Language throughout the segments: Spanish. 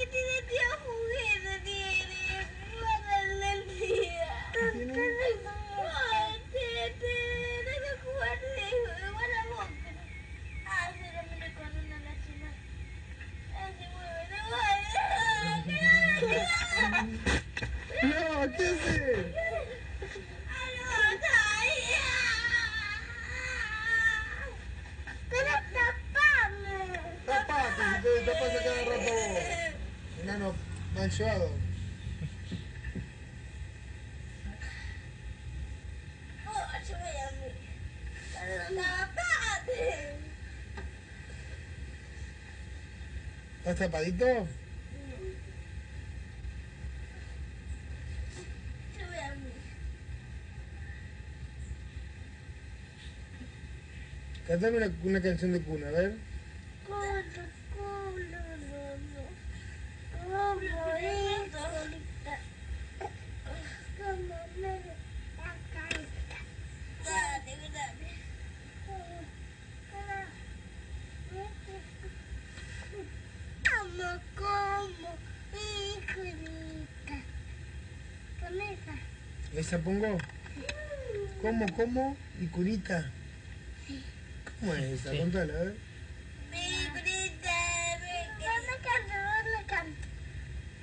que tiene tío juguete, tapate. ¿Estás tapadito? Mí. Cantame una, una canción de cuna, a ver. Esa. ¿Esa pongo? ¿Cómo, cómo? ¿Y cunita? ¿Cómo es esa? Contala, a ver. Mi curita, mi No me canto, no me canto.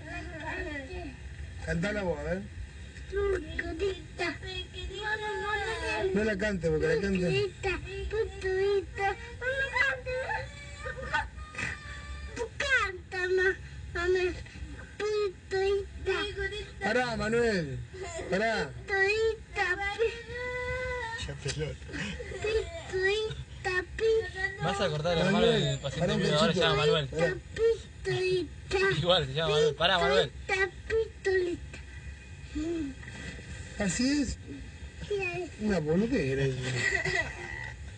La canté. Cantala vos, a ver. No la cante, porque la cante. Pará, Manuel. Pará. Ya pelota. Vas a cortar la mano del paciente ahora se llama Manuel. Pará. Pistolita. Igual se llama Manuel. Pará, Manuel. Así es. Una boludez era eso.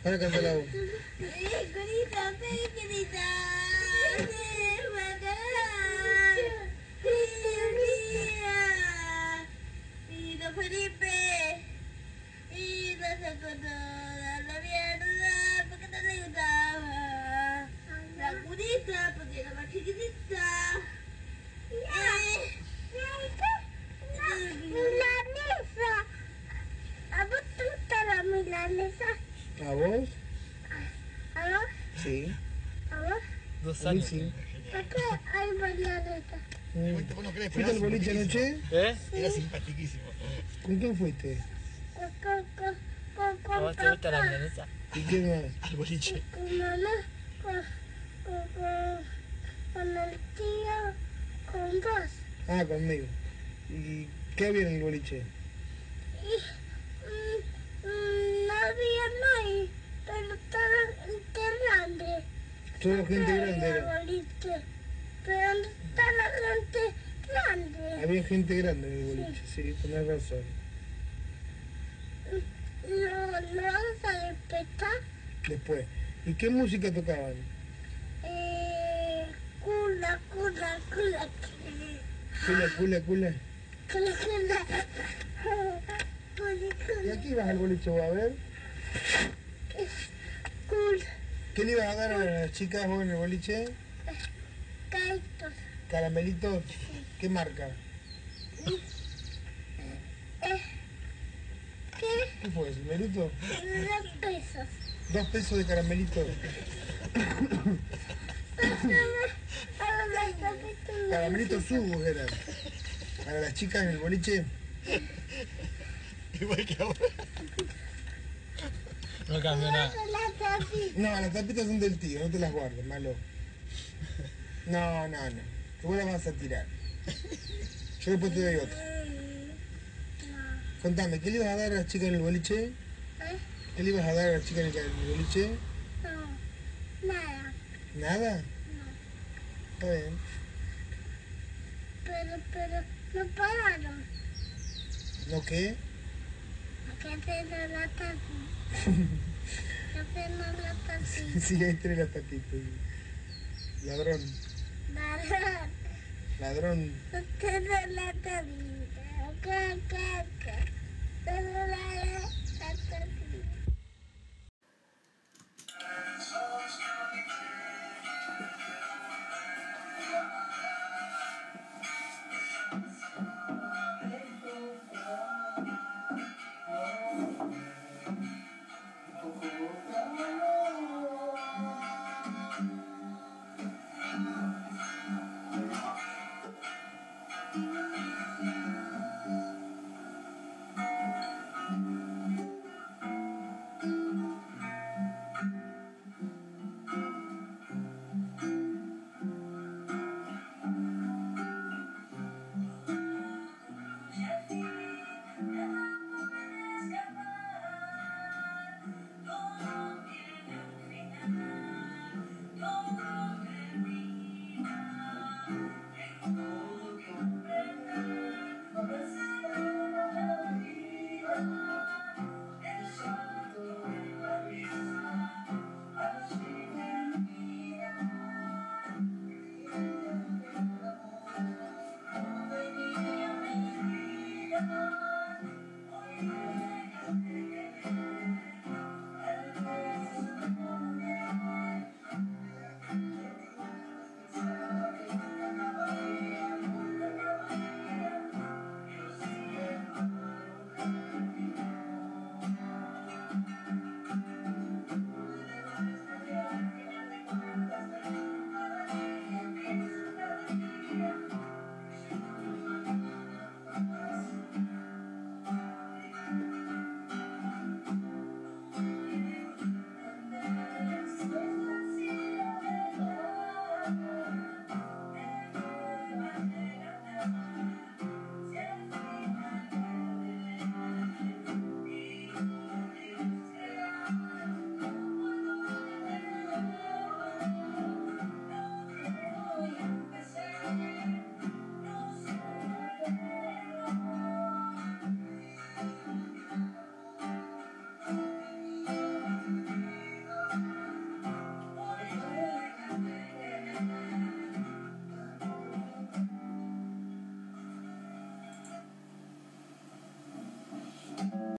Ahora cantala vos. Pequeñita, pequeñita. Don Felipe. Y no sacó toda la mierda porque no le gustaba. La curita porque era más chiquitita. Eh, Milanesa. ¿A vos te gusta la milanesa? ¿A vos? ¿A vos? Sí. ¿A vos? Dos A mí años. sí. ¿Por qué hay no crees, ¿Fuiste al boliche anoche? ¿Eh? Era simpaticísimo. ¿Con quién fuiste? Con, con, con, con, ¿A con vos te gusta la milanesa? ¿Y quién más? Al boliche. con mamá, con, con, con, con el tío, con vos. Ah, conmigo. ¿Y qué había en el boliche? Solo gente grande era. Pero no está la gente grande. Había gente grande en el boliche, sí, tenés razón. ¿Lo, lo vamos a despertar? Después. ¿Y qué música tocaban? Eh, cula, cula, cula, Cula, cula, cula. cula, cula. ¿Y aquí ibas al boliche vos a ver? ¿Qué le ibas a dar a las chicas vos en el boliche? caitos. ¿Caramelitos? ¿Qué marca? Eh, ¿qué? ¿Qué fue eso? ¿Meruto? Dos pesos. Dos pesos de caramelitos. Caramelitos subos eran. Para las chicas en el boliche. Igual que ahora. No cambió nada. No, las tapitas son del tío, no te las guardes, malo. No, no, no. Que vos las vas a tirar. Yo después te doy otra. Contame, ¿qué le ibas a dar a las chicas en el boliche? ¿Eh? ¿Qué le ibas a dar a las chicas en el boliche? No, nada. ¿Nada? Está bien. Pero, pero, no pagaron. ¿No qué? La la. Sí, ahí tenés las tapitas. Ladrón, Ladrón. ladrón. La